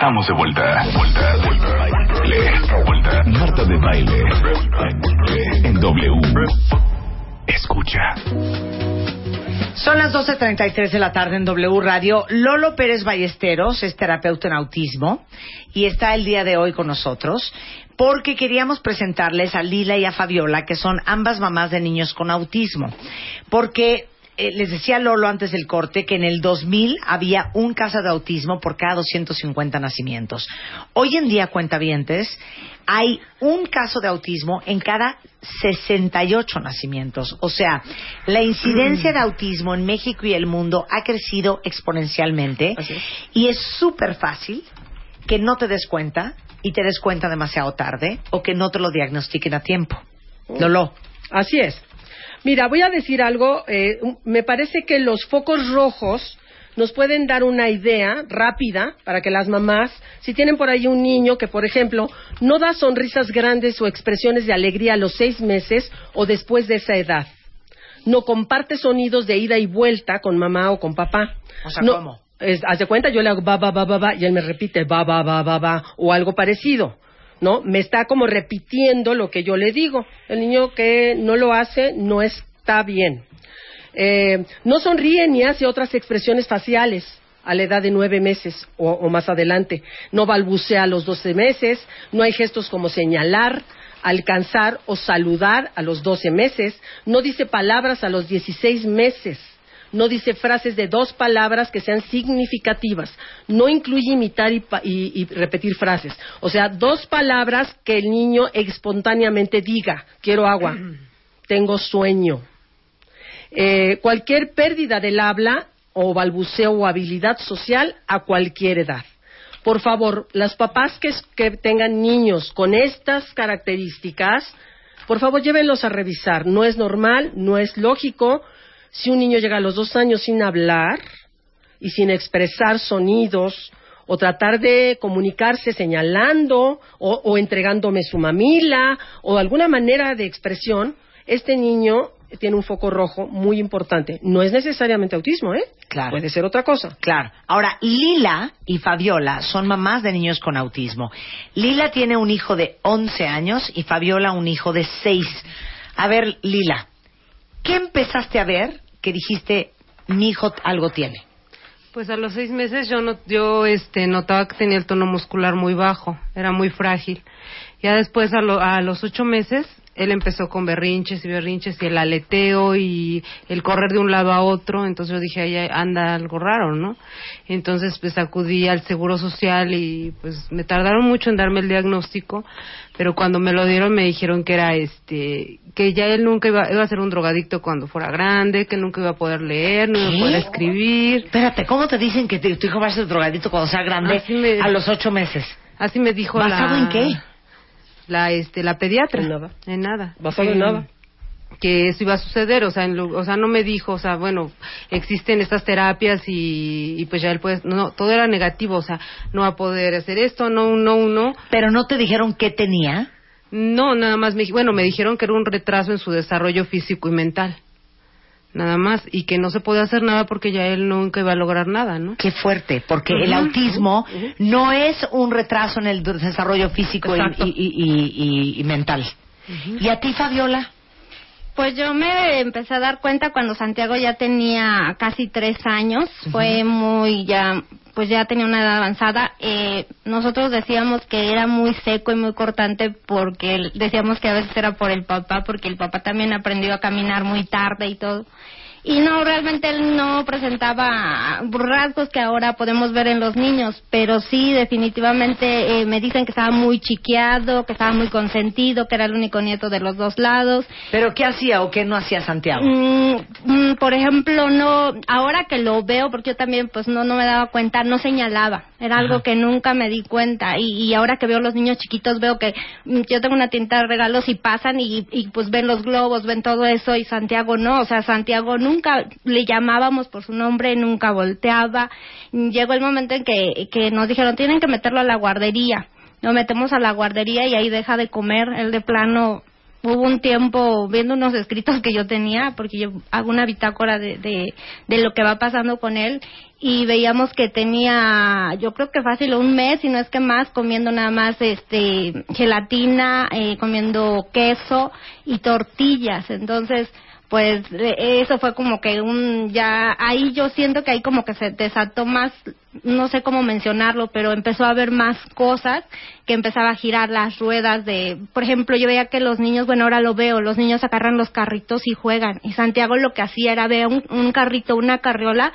Estamos de vuelta. Vuelta, vuelta. Vuelta. Marta de baile. En W. Escucha. Son las 12.33 de la tarde en W Radio. Lolo Pérez Ballesteros es terapeuta en autismo y está el día de hoy con nosotros porque queríamos presentarles a Lila y a Fabiola, que son ambas mamás de niños con autismo. Porque eh, les decía Lolo antes del corte que en el 2000 había un caso de autismo por cada 250 nacimientos. Hoy en día, cuentavientes, hay un caso de autismo en cada 68 nacimientos. O sea, la incidencia de autismo en México y el mundo ha crecido exponencialmente y es súper fácil que no te des cuenta y te des cuenta demasiado tarde o que no te lo diagnostiquen a tiempo. Lolo. Así es. Mira, voy a decir algo. eh, me parece que los focos rojos nos pueden dar una idea rápida para que las mamás, si tienen por ahí un niño que, por ejemplo, no da sonrisas grandes o expresiones de alegría a los seis meses o después de esa edad, no comparte sonidos de ida y vuelta con mamá o con papá. O sea, No- ¿cómo? es- haz de cuenta, yo le hago ba, ba, ba, ba, ba, y él me repite ba, ba, ba, ba, ba, o algo parecido. ¿No? Me está como repitiendo lo que yo le digo. El niño que no lo hace no está bien. Eh, no sonríe ni hace otras expresiones faciales a la edad de nueve meses o, o más adelante. No balbucea a los doce meses. No hay gestos como señalar, alcanzar o saludar a los doce meses. No dice palabras a los dieciséis meses no dice frases de dos palabras que sean significativas, no incluye imitar y, y repetir frases. O sea, dos palabras que el niño espontáneamente diga, quiero agua, tengo sueño. Eh, cualquier pérdida del habla o balbuceo o habilidad social a cualquier edad. Por favor, las papás que, que tengan niños con estas características, por favor, llévenlos a revisar. No es normal, no es lógico. Si un niño llega a los dos años sin hablar y sin expresar sonidos o tratar de comunicarse señalando o, o entregándome su mamila o alguna manera de expresión, este niño tiene un foco rojo muy importante. No es necesariamente autismo, ¿eh? Claro. Puede ser otra cosa. Claro. Ahora, Lila y Fabiola son mamás de niños con autismo. Lila tiene un hijo de 11 años y Fabiola un hijo de 6. A ver, Lila, ¿qué empezaste a ver que dijiste, mi hijo algo tiene? Pues a los seis meses yo, no, yo este, notaba que tenía el tono muscular muy bajo, era muy frágil. Ya después, a, lo- a los ocho meses, él empezó con berrinches y berrinches y el aleteo y el correr de un lado a otro. Entonces yo dije, ahí anda algo raro, ¿no? Entonces pues acudí al Seguro Social y pues me tardaron mucho en darme el diagnóstico, pero cuando me lo dieron me dijeron que era este, que ya él nunca iba, iba a ser un drogadicto cuando fuera grande, que nunca iba a poder leer, no iba a poder escribir. Espérate, ¿cómo te dicen que tu hijo va a ser drogadito cuando sea grande me- a los ocho meses? Así me dijo ¿Basado la... en qué? La, este, la pediatra. En nada. En nada. Basado Que- en nada. Que eso iba a suceder, o sea, en lo- o sea, no me dijo, o sea, bueno, existen estas terapias y, y pues ya él puede, no, todo era negativo, o sea, no va a poder hacer esto, no, no, no. Pero no te dijeron qué tenía. No, nada más me, bueno, me dijeron que era un retraso en su desarrollo físico y mental. Nada más, y que no se podía hacer nada porque ya él nunca iba a lograr nada, ¿no? Qué fuerte, porque el autismo no es un retraso en el desarrollo físico y, Exacto. y- y- y- y mental. ¿Y a ti, Fabiola? Pues yo me empecé a dar cuenta cuando Santiago ya tenía casi tres años, fue muy ya, pues ya tenía una edad avanzada. Eh, nosotros decíamos que era muy seco y muy cortante porque decíamos que a veces era por el papá, porque el papá también aprendió a caminar muy tarde y todo. Y no, realmente él no presentaba rasgos que ahora podemos ver en los niños, pero sí, definitivamente eh, me dicen que estaba muy chiqueado, que estaba muy consentido, que era el único nieto de los dos lados. ¿Pero qué hacía o qué no hacía Santiago? Mm, mm, por ejemplo, no, ahora que lo veo, porque yo también pues no, no me daba cuenta, no señalaba. Era algo que nunca me di cuenta. Y, y ahora que veo los niños chiquitos, veo que mm, yo tengo una tinta de regalos y pasan y, y pues ven los globos, ven todo eso y Santiago no. O sea, Santiago nunca le llamábamos por su nombre, nunca volteaba. Llegó el momento en que, que nos dijeron, tienen que meterlo a la guardería. Lo metemos a la guardería y ahí deja de comer. Él de plano hubo un tiempo viendo unos escritos que yo tenía, porque yo hago una bitácora de, de, de lo que va pasando con él, y veíamos que tenía, yo creo que fácil un mes, y no es que más, comiendo nada más este gelatina, eh, comiendo queso y tortillas. Entonces, pues eh, eso fue como que un ya ahí yo siento que ahí como que se desató más no sé cómo mencionarlo pero empezó a haber más cosas que empezaba a girar las ruedas de por ejemplo yo veía que los niños bueno ahora lo veo los niños agarran los carritos y juegan y Santiago lo que hacía era ver un, un carrito una carriola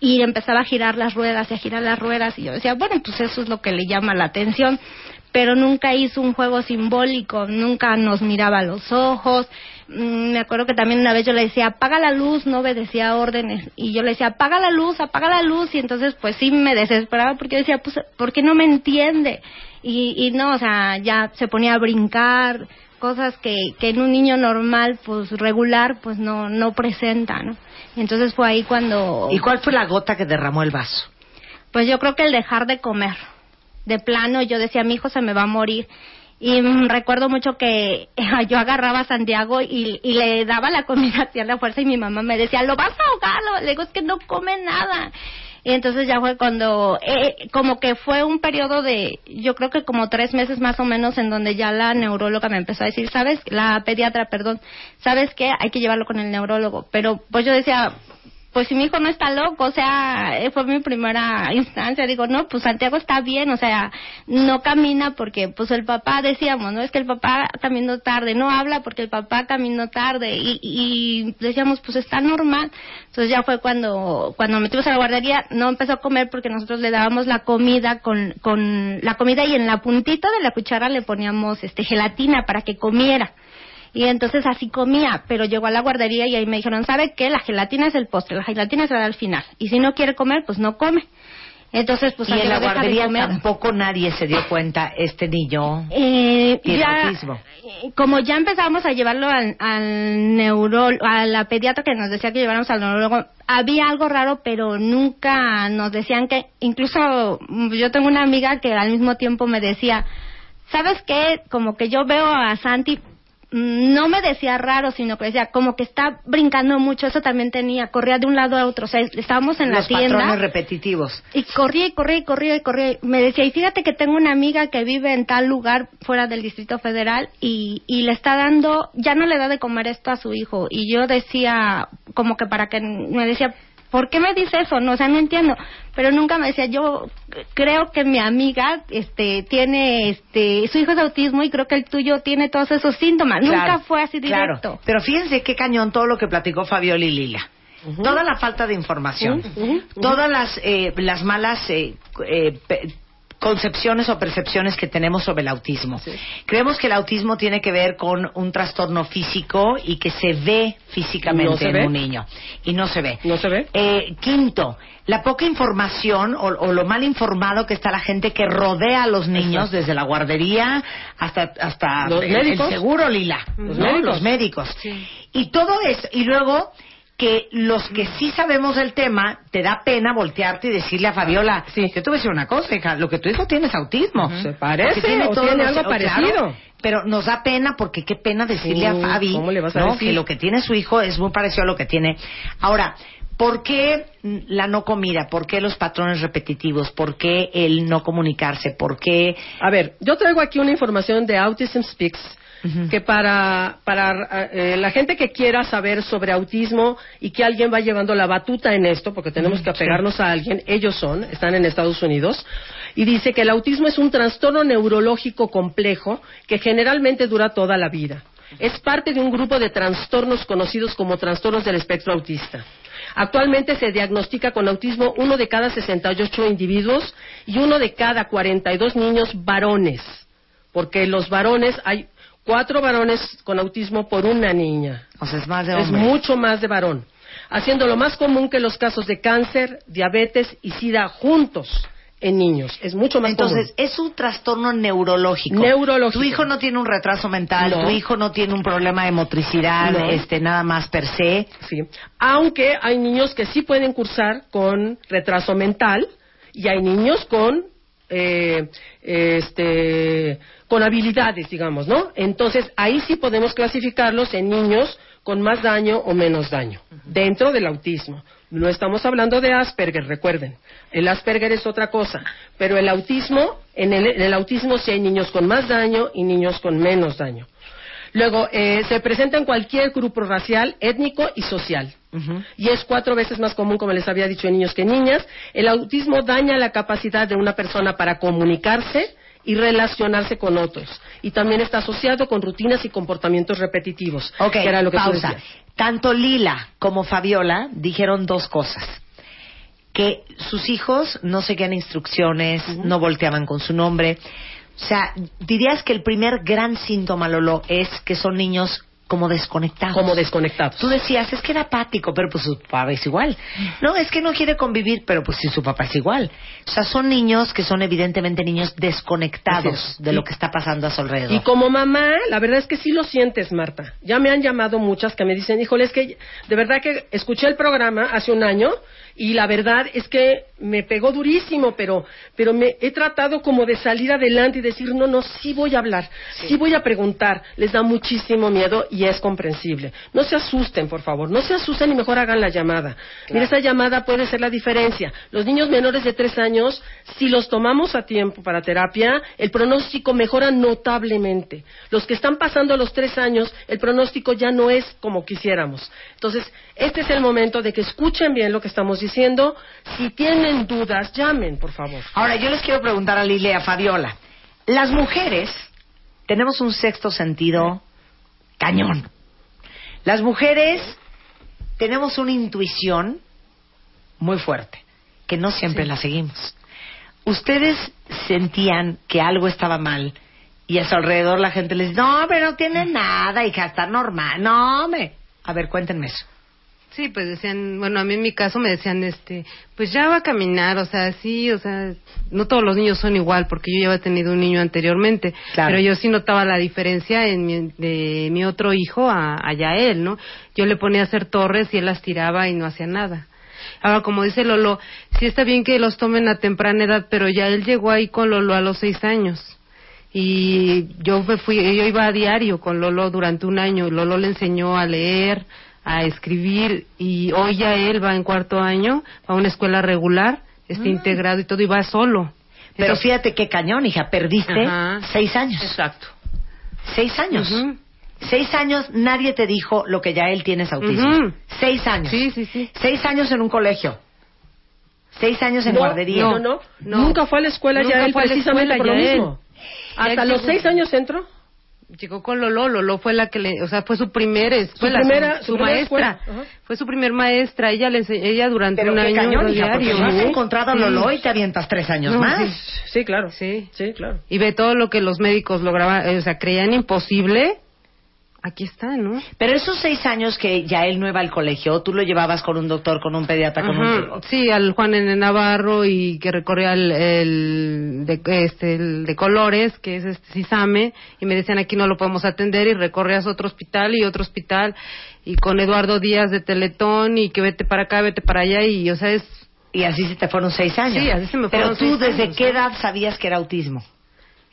y empezaba a girar las ruedas y a girar las ruedas y yo decía bueno pues eso es lo que le llama la atención pero nunca hizo un juego simbólico, nunca nos miraba los ojos. Mm, Me acuerdo que también una vez yo le decía, apaga la luz, no obedecía órdenes. Y yo le decía, apaga la luz, apaga la luz. Y entonces, pues sí me desesperaba porque yo decía, pues, ¿por qué no me entiende? Y, y no, o sea, ya se ponía a brincar, cosas que, que en un niño normal, pues regular, pues no, no presenta, ¿no? Entonces fue ahí cuando. ¿Y cuál fue la gota que derramó el vaso? Pues yo creo que el dejar de comer. De plano, yo decía, mi hijo se me va a morir. Y mm, recuerdo mucho que yo agarraba a Santiago y, le daba la comida hacia la fuerza y mi mamá me decía, lo vas a ahogar. lo-". Le digo, es que no come nada. Y entonces ya fue cuando, eh, como que fue un periodo de, yo creo que como tres meses más o menos, en donde ya la neuróloga me empezó a decir, ¿sabes? La pediatra, perdón, ¿sabes qué? Hay que llevarlo con el neurólogo. Pero pues yo decía, pues si mi hijo no está loco, o sea, eh, fue mi primera instancia, digo, no, pues Santiago está bien, o sea, no camina porque, pues el papá, decíamos, no, es que el papá caminó tarde, no habla porque el papá caminó tarde, y, y decíamos, pues está normal. Entonces ya fue cuando, cuando metimos a la guardería, no empezó a comer porque nosotros le dábamos la comida con, con la comida y en la puntita de la cuchara le poníamos este gelatina para que comiera. Y entonces así comía, pero llegó a la guardería y ahí me dijeron, ¿sabe qué? La gelatina es el postre, la gelatina se da al final. Y si no quiere comer, pues no come. Entonces, pues y en la de guardería tampoco nadie se dio cuenta, este niño Eh, tiene ya, autismo. eh, como ya empezamos a llevarlo al, al neurólogo, a la pediatra que nos decía que lleváramos al neurólogo, había algo raro, pero nunca nos decían que, incluso mm, yo tengo una amiga que al mismo tiempo me decía, ¿sabes qué? Como que yo veo a Santi, no me decía raro, sino que decía, como que está brincando mucho, eso también tenía, corría de un lado a otro, o sea, estábamos en Los la tienda. patrones repetitivos. Y corría y corría y corría y corría. Me decía, y fíjate que tengo una amiga que vive en tal lugar fuera del Distrito Federal y, y le está dando, ya no le da de comer esto a su hijo. Y yo decía, como que para que, me decía, ¿por qué me dice eso? No, o sea, no entiendo. Pero nunca me decía, yo creo que mi amiga, este, tiene, este, su hijo es de autismo y creo que el tuyo tiene todos esos síntomas. Claro, nunca fue así claro. directo. Pero fíjense qué cañón todo lo que platicó Fabiola y Lila. Toda la falta de información, todas las, eh, las malas eh, eh, concepciones o percepciones que tenemos sobre el autismo. Creemos que el autismo tiene que ver con un trastorno físico y que se ve físicamente No se en ve. un niño. Y no se ve. ¿No se ve? Eh, quinto, la poca información o, o lo mal informado que está la gente que rodea a los niños desde la guardería hasta, hasta Los el, médicos. el seguro, Lila. Los ¿no? médicos. Los médicos. Y todo eso, y luego que los que sí sabemos del tema, te da pena voltearte y decirle a Fabiola, Sí. yo te voy a decir una cosa, hija, lo que tu hijo tiene es autismo. Se parece, Porque o todos tiene algo claro, parecido. pero nos da pena porque qué pena decirle a Fabi ¿cómo le vas a ¿no? decir? que lo que tiene su hijo es muy parecido a lo que tiene. Ahora, ¿por qué la no comida? ¿Por qué los patrones repetitivos? ¿Por qué el no comunicarse? ¿Por qué A ver, yo traigo aquí una información de Autism Speaks que para, para eh, la gente que quiera saber sobre autismo y que alguien va llevando la batuta en esto, porque tenemos que apegarnos a alguien, ellos son, están en Estados Unidos, y dice que el autismo es un trastorno neurológico complejo que generalmente dura toda la vida. Es parte de un grupo de trastornos conocidos como trastornos del espectro autista. Actualmente se diagnostica con autismo uno de cada 68 individuos y uno de cada 42 niños varones, porque los varones hay cuatro varones con autismo por una niña. O sea, es más de Es mucho más de varón, haciendo lo más común que los casos de cáncer, diabetes y sida juntos en niños. Es mucho más Entonces, común. es un trastorno neurológico. Neurológico. Tu hijo no tiene un retraso mental, No. tu hijo no tiene un problema de motricidad, No. este, nada más per se. Sí. Aunque hay niños que sí pueden cursar con retraso mental y hay niños con eh, este con habilidades, digamos, ¿no? Entonces ahí sí podemos clasificarlos en niños con más daño o menos daño dentro del autismo. No estamos hablando de Asperger, recuerden. El Asperger es otra cosa, pero el autismo, en el, en el autismo sí hay niños con más daño y niños con menos daño. Luego, eh, se presenta en cualquier grupo racial, étnico y social. Y es cuatro veces más común, como les había dicho, en niños que en niñas. El autismo daña la capacidad de una persona para comunicarse y relacionarse con otros. Y también está asociado con rutinas y comportamientos repetitivos. Ok, que era lo que tú pausa. Tanto Lila como Fabiola dijeron dos cosas. Que sus hijos no seguían instrucciones, no volteaban con su nombre. O sea, dirías que el primer gran síntoma, Lolo, es que son niños como desconectados. Como desconectados. Tú decías, es que era apático, pero pues su papá es igual. No, es que no quiere convivir, pero pues sí, su papá es igual. O sea, son niños que son evidentemente niños desconectados de lo que está pasando a su alrededor. Y como mamá, la verdad es que sí lo sientes, Marta. Ya me han llamado muchas que me dicen, híjole, es que de verdad que escuché el programa hace un año y la verdad es que me pegó durísimo, pero, pero me he tratado como de salir adelante y decir, no, no, sí voy a hablar, sí, voy a preguntar. Les da muchísimo miedo y es comprensible. No se asusten, por favor, no se asusten y mejor hagan la llamada. Mira, esa llamada puede ser la diferencia. Los niños menores de tres años, si los tomamos a tiempo para terapia, el pronóstico mejora notablemente. Los que están pasando los tres años, el pronóstico ya no es como quisiéramos. Entonces, este es el momento de que escuchen bien lo que estamos diciendo. Si tienen dudas, llamen, por favor. Ahora, yo les quiero preguntar a Lile y a Fabiola. Las mujeres tenemos un sexto sentido cañón. Las mujeres tenemos una intuición muy fuerte, que no siempre la seguimos. ¿Ustedes sentían que algo estaba mal y a su alrededor la gente les dice, no, pero no tiene nada, hija, está normal. No, hombre. A ver, cuéntenme eso. Sí, pues decían, bueno, a mí en mi caso me decían, este, pues ya va a caminar, o sea, sí, o sea, no todos los niños son igual, porque yo ya había tenido un niño anteriormente, Claro. pero yo sí notaba la diferencia en mi, de mi otro hijo a, a Yael, ¿no? Yo le ponía a hacer torres y él las tiraba y no hacía nada. Ahora, como dice Lolo, sí está bien que los tomen a temprana edad, pero ya él llegó ahí con Lolo a los seis años. Y yo me fui, yo iba a diario con Lolo durante un año. Lolo le enseñó a leer, a escribir y hoy ya él va en cuarto año a una escuela regular, está integrado y todo y va solo. Pero Entonces- fíjate qué cañón, hija, perdiste Ajá. seis años. Exacto. Seis años. Seis años nadie te dijo lo que ya él tiene es autismo. Ujú. Seis años. Sí, sí, sí. Seis años en un colegio. Seis años en no, guardería. No, no, No. Nunca fue a la escuela Nunca ya él fue a la precisamente escuela por lo mismo. Hasta los seis años entró. Llegó con Lolo, Lolo fue la que le, o sea, fue su primera escuela, primera- su, su primera maestra, escuela. Fue su primer maestra, ella le ense- ella durante Pero un año cañón, hija, diario. has Sí. encontrado a Lolo y te avientas tres años No, más. sí. Sí, claro. Sí. Sí, claro. Y ve todo lo que los médicos lograban, eh, o sea, creían imposible. Aquí está, ¿no? Pero esos seis años que ya él no iba al colegio, tú lo llevabas con un doctor, con un pediatra, con Ajá. un... Sí, al Juan N. Navarro y que recorría el, el de, este, el de colores, que es este Cisame, y me decían aquí no lo podemos atender y recorrías otro hospital y otro hospital y con Eduardo Díaz de Teletón y que vete para acá, vete para allá y, o sea, es Y así se te fueron seis años. Sí, así se me Pero fueron tú, seis ¿desde años, qué edad sabías que era autismo?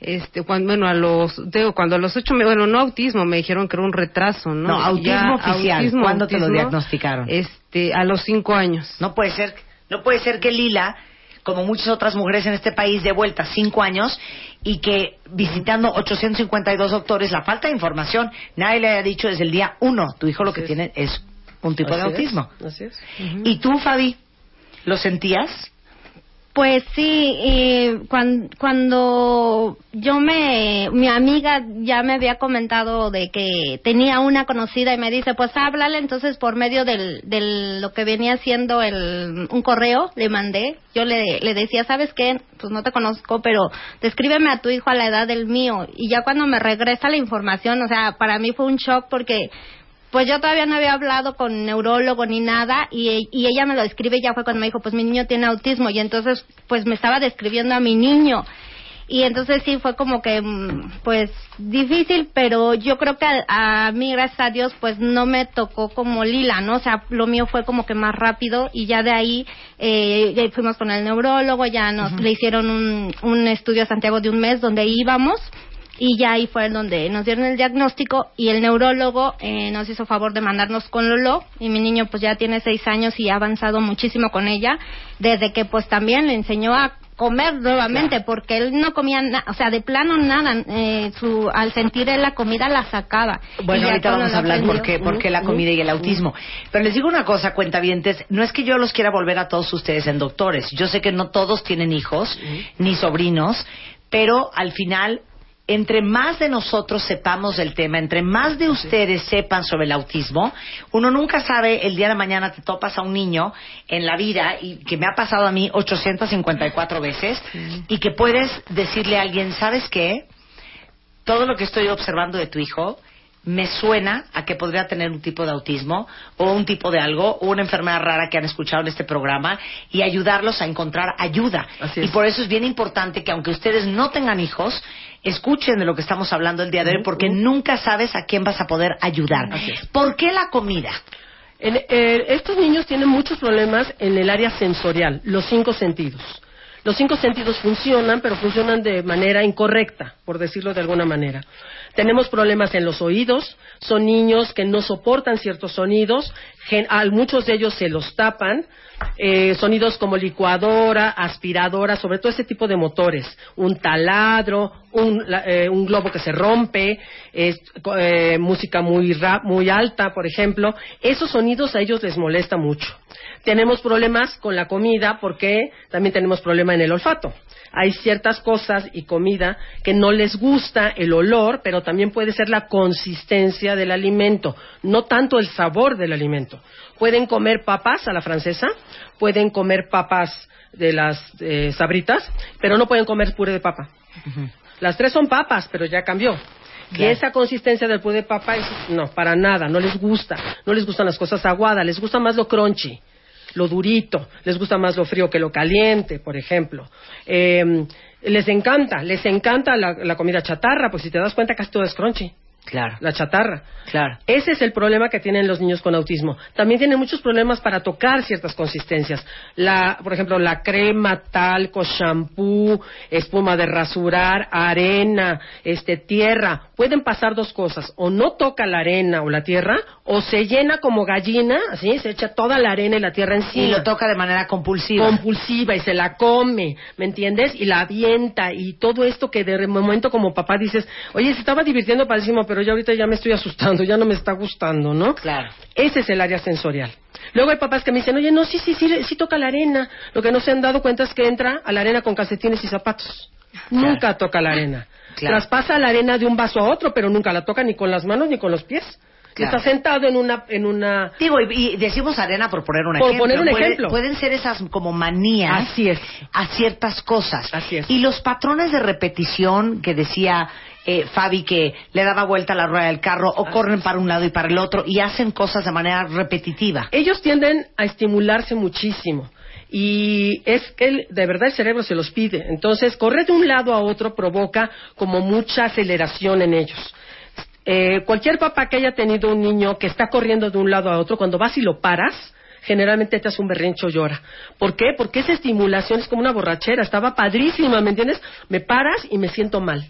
Este cuando bueno a los digo, cuando a los ocho me- bueno no autismo me dijeron que era un retraso no No, autismo Ya, oficial. ¿Cuándo te lo diagnosticaron? este a los cinco años No puede ser, no puede ser que Lila, como muchas otras mujeres en este país, de vuelta cinco años y que visitando 852 doctores, la falta de información, nadie le haya dicho desde el día uno, tu hijo lo que es. tiene es un tipo de es, autismo. Así es. ¿Y tú, Fabi, lo sentías? Pues sí, cuan- cuando yo me, mi amiga ya me había comentado de que tenía una conocida y me dice, pues háblale, entonces por medio del, del lo que venía siendo el, un correo, le mandé, yo le, le decía, ¿sabes qué? Pues no te conozco, pero descríbeme a tu hijo a la edad del mío. Y ya cuando me regresa la información, o sea, para mí fue un shock porque pues yo todavía no había hablado con neurólogo ni nada y, y ella me lo describe y ya fue cuando me dijo, pues mi niño tiene autismo y entonces pues me estaba describiendo a mi niño. Y entonces sí fue como que mm, pues difícil, pero yo creo que a, a mí gracias a Dios pues no me tocó como Lila, ¿no? O sea, lo mío fue como que más rápido y ya de ahí eh, ya fuimos con el neurólogo, ya nos le hicieron un, un estudio a Santiago de un mes donde íbamos y ya ahí fue donde nos dieron el diagnóstico y el neurólogo eh, nos hizo favor de mandarnos con Lolo y mi niño pues ya tiene seis años y ha avanzado muchísimo con ella desde que pues también le enseñó a comer nuevamente porque él no comía nada, o sea, de plano nada, eh, su, al sentir él la comida la sacaba. Bueno, ahorita vamos a hablar por aprendió. qué, por qué la comida y el autismo. Pero les digo una cosa, cuentavientes, no es que yo los quiera volver a todos ustedes en doctores. Yo sé que no todos tienen hijos, ni sobrinos, pero al final, entre más de nosotros sepamos del tema, entre más de ustedes sepan sobre el autismo, uno nunca sabe, el día de mañana te topas a un niño en la vida, y que me ha pasado a mí 854 veces, y que puedes decirle a alguien, ¿sabes qué? todo lo que estoy observando de tu hijo me suena a que podría tener un tipo de autismo o un tipo de algo o una enfermedad rara que han escuchado en este programa y ayudarlos a encontrar ayuda. Y por eso es bien importante que aunque ustedes no tengan hijos, escuchen de lo que estamos hablando el día de hoy porque nunca sabes a quién vas a poder ayudar. ¿Por qué la comida? En- eh, estos niños tienen muchos problemas en el área sensorial, los cinco sentidos. Los cinco sentidos funcionan, pero funcionan de manera incorrecta, por decirlo de alguna manera. Tenemos problemas en los oídos, son niños que no soportan ciertos sonidos, a muchos de ellos se los tapan, eh, sonidos como licuadora, aspiradora, sobre todo ese tipo de motores, un taladro, un, eh, un globo que se rompe, eh, música muy, muy alta, por ejemplo, esos sonidos a ellos les molesta mucho. Tenemos problemas con la comida porque también tenemos problema en el olfato. Hay ciertas cosas y comida que no les gusta el olor, pero también puede ser la consistencia del alimento, no tanto el sabor del alimento. Pueden comer papas a la francesa, pueden comer papas de las eh, sabritas, pero no pueden comer puré de papa. Las tres son papas, pero ya cambió. Y esa consistencia del puré de papa, es- no, para nada, no les gusta. No les gustan las cosas aguadas, les gusta más lo crunchy, lo durito, les gusta más lo frío que lo caliente, por ejemplo. Eh, les encanta, les encanta la, la comida chatarra, pues si te das cuenta casi todo es crunchy, Claro, la chatarra. claro. Ese es el problema que tienen los niños con autismo. También tienen muchos problemas para tocar ciertas consistencias. La, por ejemplo, la crema, talco, shampoo, espuma de rasurar, arena, este, tierra. Pueden pasar dos cosas. O no toca la arena o la tierra, o se llena como gallina, así, se echa toda la arena y la tierra encima Y lo toca de manera compulsiva. compulsiva y se la come, ¿me entiendes? Y la avienta y todo esto que de momento como papá dices, oye, se estaba divirtiendo padrísimo, pero yo ahorita ya me estoy asustando, ya no me está gustando, ¿no? Claro. Ese es el área sensorial. Luego hay papás que me dicen, oye, no, sí, sí, sí, sí toca la arena. Lo que no se han dado cuenta es que entra a la arena con calcetines y zapatos. Nunca toca la arena. Claro. Traspasa la arena de un vaso a otro, pero nunca la toca ni con las manos ni con los pies. Claro. Está sentado en una, en una Digo, y, y decimos arena por poner un Por ejemplo. poner un Puede- ejemplo. Pueden ser esas como manías Así es. a ciertas cosas. Así es. Y los patrones de repetición que decía eh, Fabi que le daba vuelta a la rueda del carro o corren para un lado y para el otro y hacen cosas de manera repetitiva. ellos tienden a estimularse muchísimo y es que el- de verdad el cerebro se los pide. Entonces, correr de un lado a otro provoca como mucha aceleración en ellos. Eh, cualquier papá que haya tenido un niño que está corriendo de un lado a otro, cuando vas y lo paras, generalmente te hace un berrincho o llora. ¿Por qué? Porque esa estimulación es como una borrachera, estaba padrísima, ¿me entiendes? Me paras y me siento mal.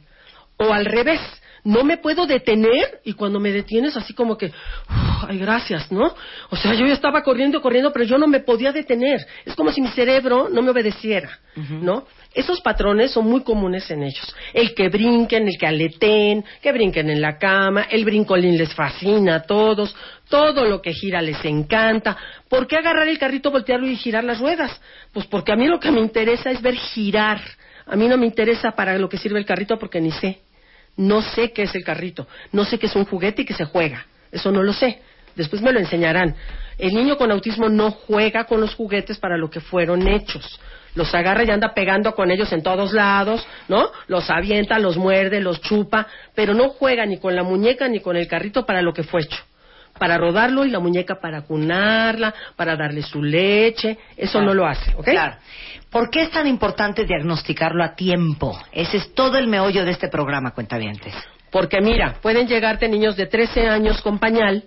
O al revés, no me puedo detener y cuando me detienes así como que, uf, ay, gracias, ¿no? O sea, yo ya estaba corriendo, corriendo, pero yo no me podía detener. Es como si mi cerebro no me obedeciera, ¿no? Esos patrones son muy comunes en ellos. El que brinquen, el que aleten, que brinquen en la cama, el brincolín les fascina a todos, todo lo que gira les encanta. ¿Por qué agarrar el carrito, voltearlo y girar las ruedas? Pues porque a mí lo que me interesa es ver girar. A mí no me interesa para lo que sirve el carrito porque ni sé. No sé qué es el carrito. No sé qué es un juguete y que se juega. Eso no lo sé. Después me lo enseñarán. El niño con autismo no juega con los juguetes para lo que fueron hechos. Los agarra y anda pegando con ellos en todos lados, ¿no? Los avienta, los muerde, los chupa, pero no juega ni con la muñeca ni con el carrito para lo que fue hecho. Para rodarlo y la muñeca para cunarla, para darle su leche. Eso no lo hace, ¿ok? Claro. ¿Por qué es tan importante diagnosticarlo a tiempo? Ese es todo el meollo de este programa, cuentavientes. Porque mira, pueden llegarte niños de 13 años con pañal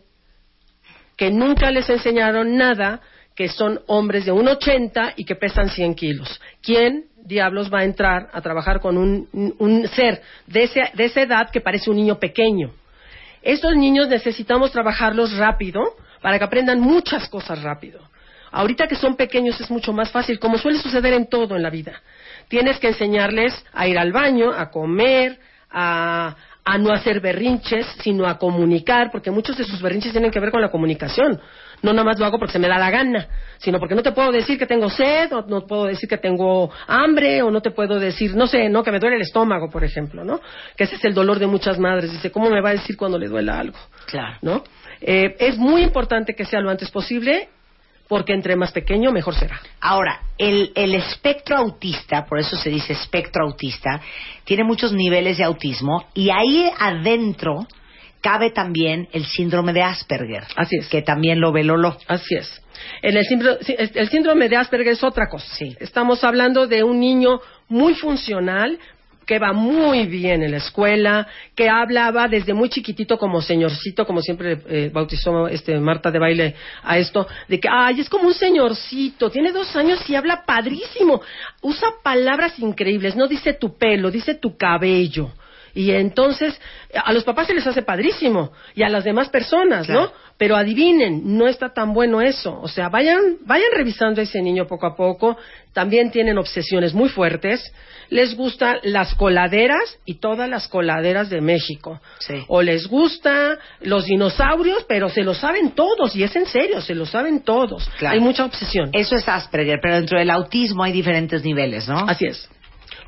que nunca les enseñaron nada, que son hombres de 1,80 y que pesan 100 kilos. ¿Quién diablos va a entrar a trabajar con un, un ser de, ese- de esa edad que parece un niño pequeño? Estos niños necesitamos trabajarlos rápido para que aprendan muchas cosas rápido. Ahorita que son pequeños es mucho más fácil, como suele suceder en todo en la vida. Tienes que enseñarles a ir al baño, a comer, a, a no hacer berrinches, sino a comunicar, porque muchos de sus berrinches tienen que ver con la comunicación. No nada más lo hago porque se me da la gana, sino porque no te puedo decir que tengo sed, o no puedo decir que tengo hambre, o no te puedo decir, no sé, no, que me duele el estómago, por ejemplo, ¿no? Que ese es el dolor de muchas madres. Dice, ¿cómo me va a decir cuando le duela algo? Claro. ¿No? Eh, es muy importante que sea lo antes posible, porque entre más pequeño, mejor será. Ahora, el, el espectro autista, por eso se dice espectro autista, tiene muchos niveles de autismo y ahí adentro cabe también el síndrome de Asperger. Así es. Que también lo ve Lolo. Así es. En el, síndrome, el síndrome de Asperger es otra cosa. Estamos hablando de un niño muy funcional, que va muy bien en la escuela, que hablaba desde muy chiquitito como señorcito, como siempre eh, bautizó este Marta de baile a esto, de que, ay, es como un señorcito, tiene dos años y habla padrísimo, usa palabras increíbles, no dice tu pelo, dice tu cabello. Y entonces a los papás se les hace padrísimo y a las demás personas, ¿no? Pero adivinen, no está tan bueno eso. O sea, vayan, vayan revisando a ese niño poco a poco. También tienen obsesiones muy fuertes. Les gustan las coladeras y todas las coladeras de México. Sí. O les gusta los dinosaurios, pero se lo saben todos. Y es en serio, se lo saben todos. Claro. Hay mucha obsesión. Eso es Asperger, pero dentro del autismo hay diferentes niveles, ¿no? Así es.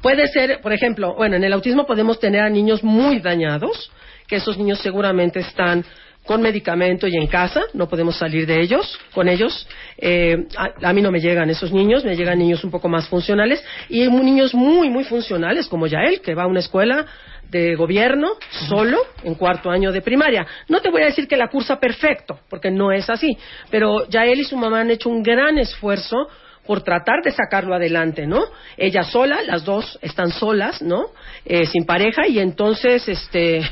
Puede ser, por ejemplo, bueno, en el autismo podemos tener a niños muy dañados, que esos niños seguramente están con medicamento y en casa, no podemos salir de ellos, con ellos. Eh, a, a mí no me llegan esos niños, me llegan niños un poco más funcionales y niños muy, muy funcionales, como Yael, que va a una escuela de gobierno solo en cuarto año de primaria. No te voy a decir que la cursa perfecto, porque no es así, pero Yael y su mamá han hecho un gran esfuerzo por tratar de sacarlo adelante, ¿no? Ella sola, las dos están solas, ¿no? Eh, sin pareja y entonces, este,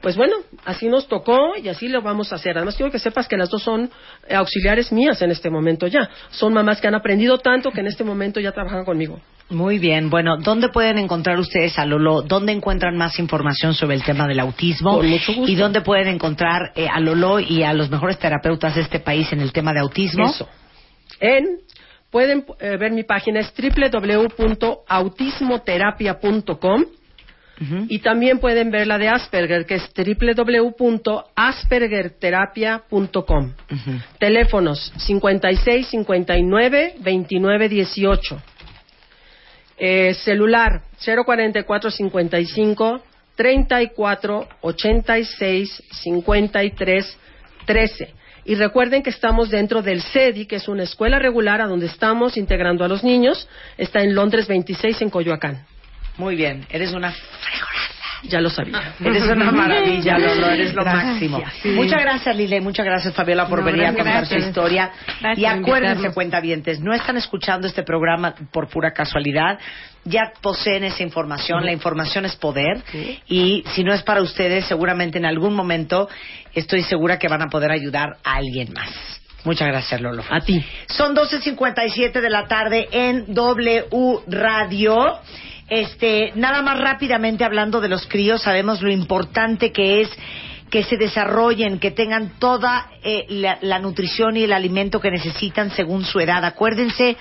pues bueno, así nos tocó y así lo vamos a hacer. Además quiero que sepas que las dos son eh, auxiliares mías en este momento ya. Son mamás que han aprendido tanto que en este momento ya trabajan conmigo. Muy bien. Bueno, ¿dónde pueden encontrar ustedes a Lolo? ¿Dónde encuentran más información sobre el tema del autismo? Con mucho gusto. ¿Y dónde pueden encontrar eh, a Lolo y a los mejores terapeutas de este país en el tema de autismo? Eso. En, pueden eh, ver mi página es www.autismoterapia.com y también pueden ver la de Asperger que es www.aspergerterapia.com. Ujú. Teléfonos 56 59 29 18. Eh, celular 044 55 34 86 53 13. Y recuerden que estamos dentro del CEDI, que es una escuela regular a donde estamos integrando a los niños. Está en Londres 26 en Coyoacán. Muy bien. Eres una Ya lo sabía. Eres una maravilla, Lolo, eres lo Gracias. máximo. Sí. Muchas gracias, Lile, muchas gracias, Fabiola, por No, venir a contar su historia. Gracias y acuérdense, cuentavientes, no están escuchando este programa por pura casualidad. Ya poseen esa información, la información es poder. Y si no es para ustedes, seguramente en algún momento estoy segura que van a poder ayudar a alguien más. Muchas gracias, Lolo. A ti. Son 12.57 de la tarde en W Radio. Este, nada más rápidamente hablando de los críos, sabemos lo importante que es que se desarrollen, que tengan toda eh, la, nutrición y el alimento que necesitan según su edad. Acuérdense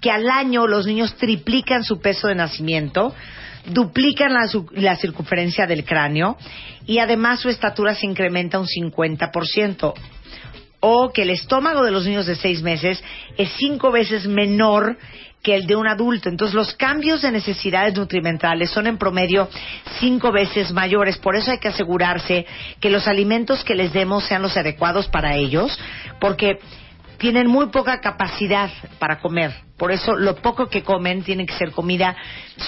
que al año los niños triplican su peso de nacimiento, duplican la, la circunferencia del cráneo y además su estatura se incrementa un 50%. O que el estómago de los niños de seis meses es cinco veces menor que el de un adulto. Entonces, los cambios de necesidades nutrimentales son en promedio cinco veces mayores. Por eso hay que asegurarse que los alimentos que les demos sean los adecuados para ellos, porque tienen muy poca capacidad para comer. Por eso lo poco que comen tiene que ser comida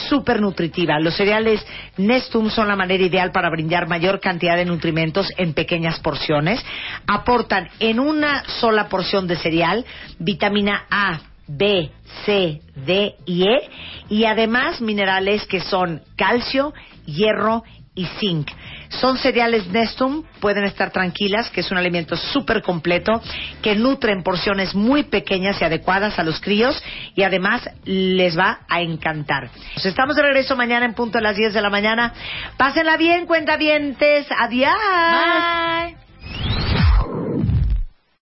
súper nutritiva. Los cereales Nestum son la manera ideal para brindar mayor cantidad de nutrimentos en pequeñas porciones. Aportan en una sola porción de cereal vitamina A, B, C, D y E y además minerales que son calcio, hierro y zinc. Son cereales Nestum, pueden estar tranquilas, que es un alimento súper completo, que nutre en porciones muy pequeñas y adecuadas a los críos y además les va a encantar. Pues estamos de regreso mañana en punto a las 10 de la mañana. Pásenla bien, cuentavientes. Adiós. Bye.